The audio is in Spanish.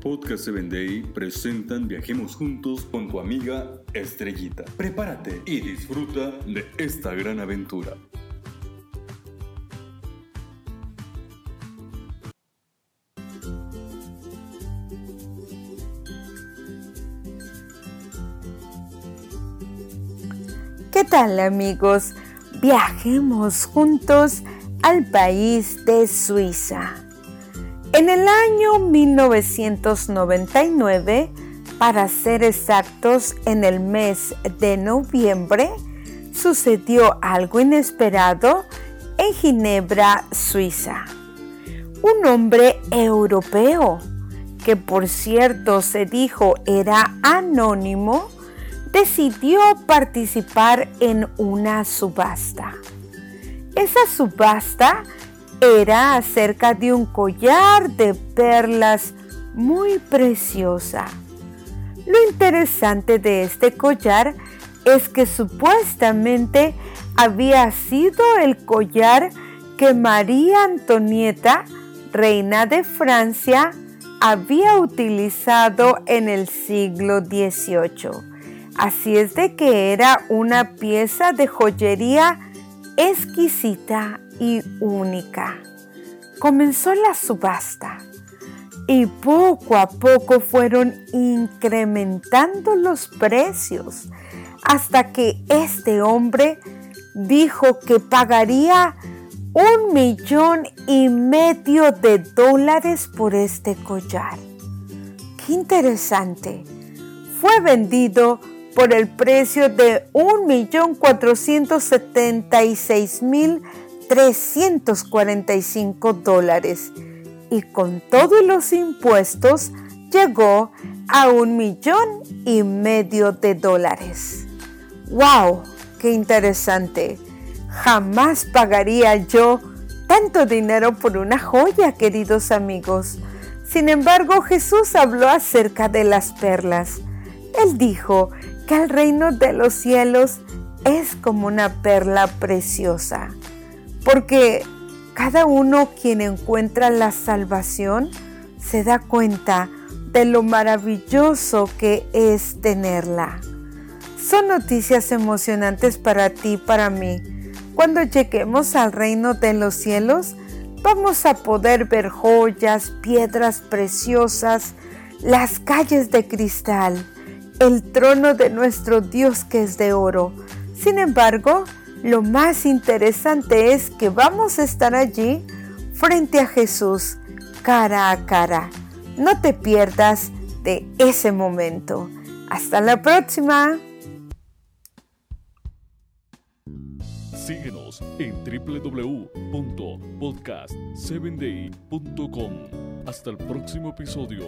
Podcast 7 Day presentan Viajemos Juntos con tu amiga Estrellita. Prepárate y disfruta de esta gran aventura. ¿Qué tal amigos? Viajemos juntos al país de Suiza. En el año 1999, para ser exactos, en el mes de noviembre, sucedió algo inesperado en Ginebra, Suiza. Un hombre europeo, que por cierto se dijo era anónimo, decidió participar en una subasta. Esa subasta era acerca de un collar de perlas muy preciosa. Lo interesante de este collar es que supuestamente había sido el collar que María Antonieta, reina de Francia, había utilizado en el siglo XVIII. Así es de que era una pieza de joyería exquisita y única. Comenzó la subasta y poco a poco fueron incrementando los precios hasta que este hombre dijo que pagaría un millón y medio de dólares por este collar. ¡Qué interesante! Fue vendido por el precio de un millón cuatrocientos setenta y seis mil 345 dólares y con todos los impuestos llegó a un millón y medio de dólares. ¡Wow! ¡Qué interesante! Jamás pagaría yo tanto dinero por una joya, queridos amigos. Sin embargo, Jesús habló acerca de las perlas. Él dijo que el reino de los cielos es como una perla preciosa porque cada uno quien encuentra la salvación se da cuenta de lo maravilloso que es tenerla. Son noticias emocionantes para ti y para mí. Cuando lleguemos al reino de los cielos, vamos a poder ver joyas, piedras preciosas, las calles de cristal, el trono de nuestro Dios que es de oro. Sin embargo, lo más interesante es que vamos a estar allí frente a Jesús, cara a cara. No te pierdas de ese momento. Hasta la próxima. Síguenos en www.podcast7day.com. Hasta el próximo episodio.